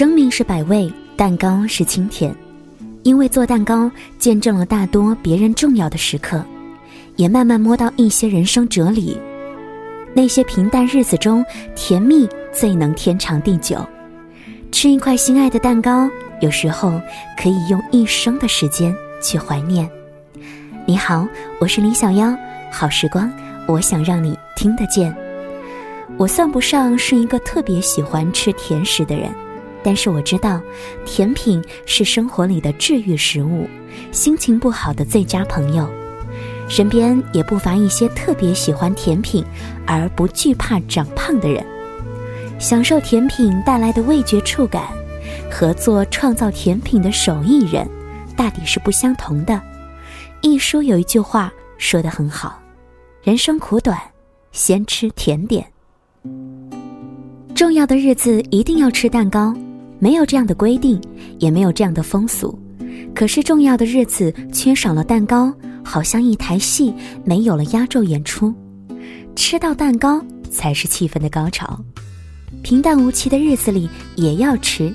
生命是百味，蛋糕是清甜。因为做蛋糕，见证了大多别人重要的时刻，也慢慢摸到一些人生哲理。那些平淡日子中，甜蜜最能天长地久。吃一块心爱的蛋糕，有时候可以用一生的时间去怀念。你好，我是李小妖，好时光，我想让你听得见。我算不上是一个特别喜欢吃甜食的人。但是我知道，甜品是生活里的治愈食物，心情不好的最佳朋友。身边也不乏一些特别喜欢甜品而不惧怕长胖的人。享受甜品带来的味觉触感，和做创造甜品的手艺人，大抵是不相同的。一书有一句话说得很好：“人生苦短，先吃甜点。重要的日子一定要吃蛋糕。”没有这样的规定，也没有这样的风俗，可是重要的日子缺少了蛋糕，好像一台戏没有了压轴演出。吃到蛋糕才是气氛的高潮，平淡无奇的日子里也要吃。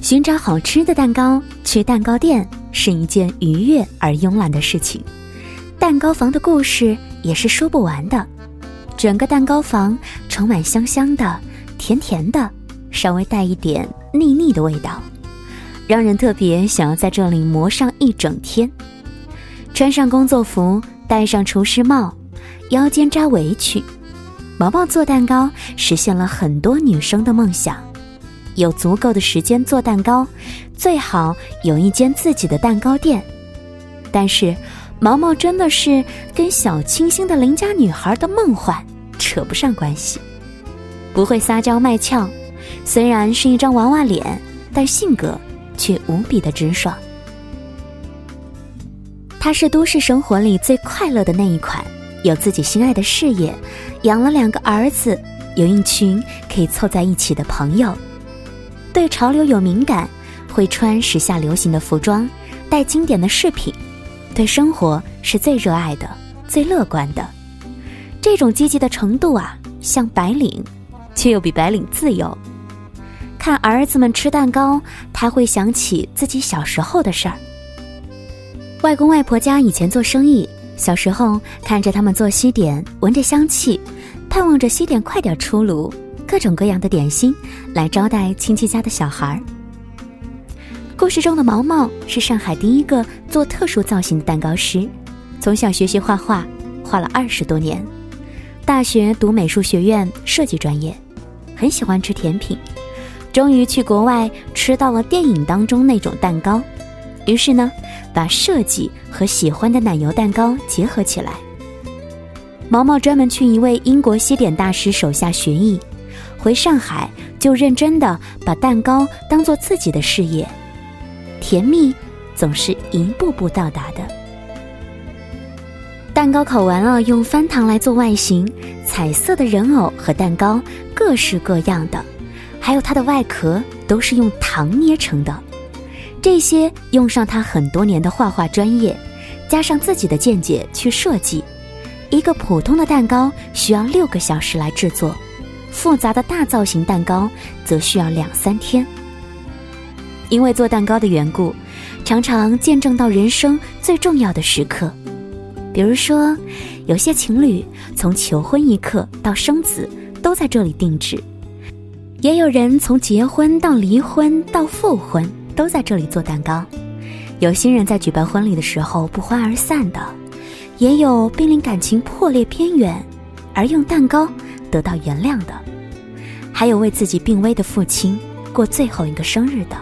寻找好吃的蛋糕，去蛋糕店是一件愉悦而慵懒的事情。蛋糕房的故事也是说不完的，整个蛋糕房充满香香的、甜甜的。稍微带一点腻腻的味道，让人特别想要在这里磨上一整天。穿上工作服，戴上厨师帽，腰间扎围裙，毛毛做蛋糕，实现了很多女生的梦想。有足够的时间做蛋糕，最好有一间自己的蛋糕店。但是，毛毛真的是跟小清新的邻家女孩的梦幻扯不上关系，不会撒娇卖俏。虽然是一张娃娃脸，但性格却无比的直爽。他是都市生活里最快乐的那一款，有自己心爱的事业，养了两个儿子，有一群可以凑在一起的朋友。对潮流有敏感，会穿时下流行的服装，带经典的饰品。对生活是最热爱的，最乐观的。这种积极的程度啊，像白领，却又比白领自由。看儿子们吃蛋糕，他会想起自己小时候的事儿。外公外婆家以前做生意，小时候看着他们做西点，闻着香气，盼望着西点快点出炉，各种各样的点心来招待亲戚家的小孩儿。故事中的毛毛是上海第一个做特殊造型的蛋糕师，从小学习画画，画了二十多年，大学读美术学院设计专业，很喜欢吃甜品。终于去国外吃到了电影当中那种蛋糕，于是呢，把设计和喜欢的奶油蛋糕结合起来。毛毛专门去一位英国西点大师手下学艺，回上海就认真的把蛋糕当做自己的事业。甜蜜总是一步步到达的。蛋糕烤完了，用翻糖来做外形，彩色的人偶和蛋糕，各式各样的。还有它的外壳都是用糖捏成的，这些用上他很多年的画画专业，加上自己的见解去设计。一个普通的蛋糕需要六个小时来制作，复杂的大造型蛋糕则需要两三天。因为做蛋糕的缘故，常常见证到人生最重要的时刻，比如说，有些情侣从求婚一刻到生子都在这里定制。也有人从结婚到离婚到复婚都在这里做蛋糕，有新人在举办婚礼的时候不欢而散的，也有濒临感情破裂边缘而用蛋糕得到原谅的，还有为自己病危的父亲过最后一个生日的，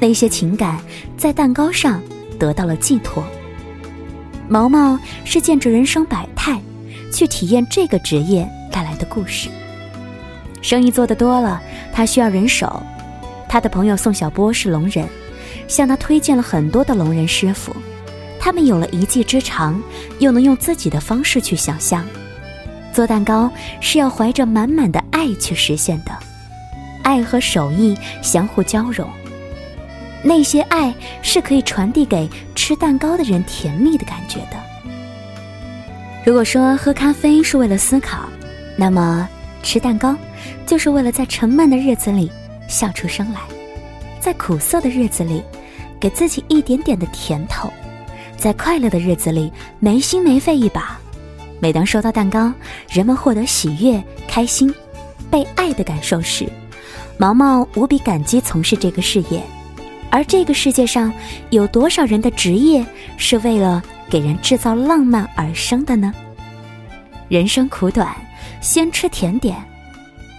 那些情感在蛋糕上得到了寄托。毛毛是见证人生百态，去体验这个职业带来的故事。生意做得多了，他需要人手。他的朋友宋小波是聋人，向他推荐了很多的聋人师傅。他们有了一技之长，又能用自己的方式去想象。做蛋糕是要怀着满满的爱去实现的，爱和手艺相互交融。那些爱是可以传递给吃蛋糕的人甜蜜的感觉的。如果说喝咖啡是为了思考，那么吃蛋糕。就是为了在沉闷的日子里笑出声来。在苦涩的日子里，给自己一点点的甜头；在快乐的日子里，没心没肺一把。每当收到蛋糕，人们获得喜悦、开心、被爱的感受时，毛毛无比感激从事这个事业。而这个世界上有多少人的职业是为了给人制造浪漫而生的呢？人生苦短，先吃甜点。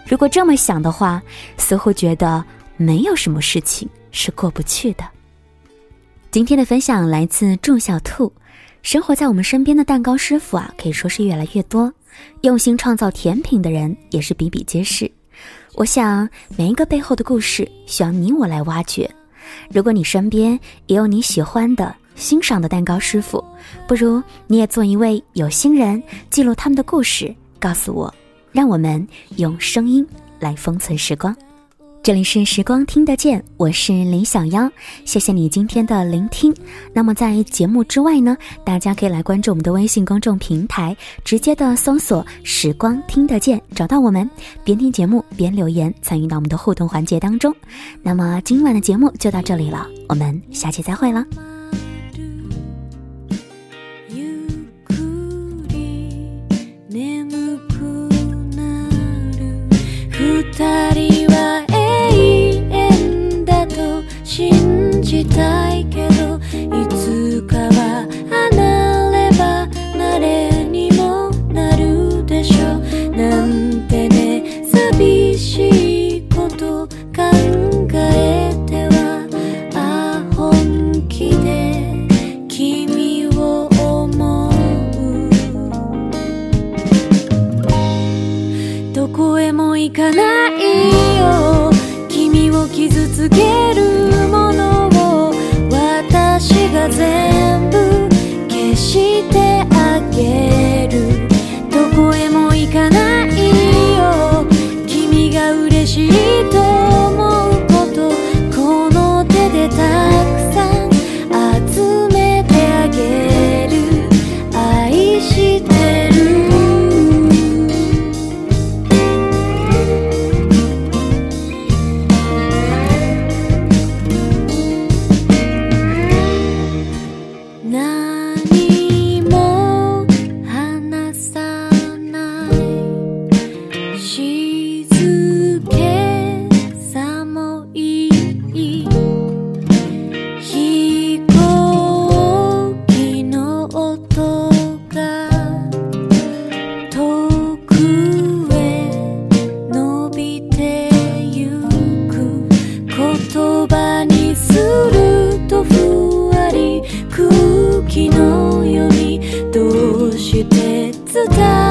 如果这么想的话，似乎觉得没有什么事情是过不去的。今天的分享来自祝小兔。生活在我们身边的蛋糕师傅啊，可以说是越来越多，用心创造甜品的人也是比比皆是。我想，每一个背后的故事需要你我来挖掘。如果你身边也有你喜欢的、欣赏的蛋糕师傅，不如你也做一位有心人，记录他们的故事，告诉我，让我们用声音来封存时光。这里是时光听得见，我是李小妖，谢谢你今天的聆听。那么在节目之外呢，大家可以来关注我们的微信公众平台，直接的搜索“时光听得见”，找到我们，边听节目边留言，参与到我们的互动环节当中。那么今晚的节目就到这里了，我们下期再会了。伝え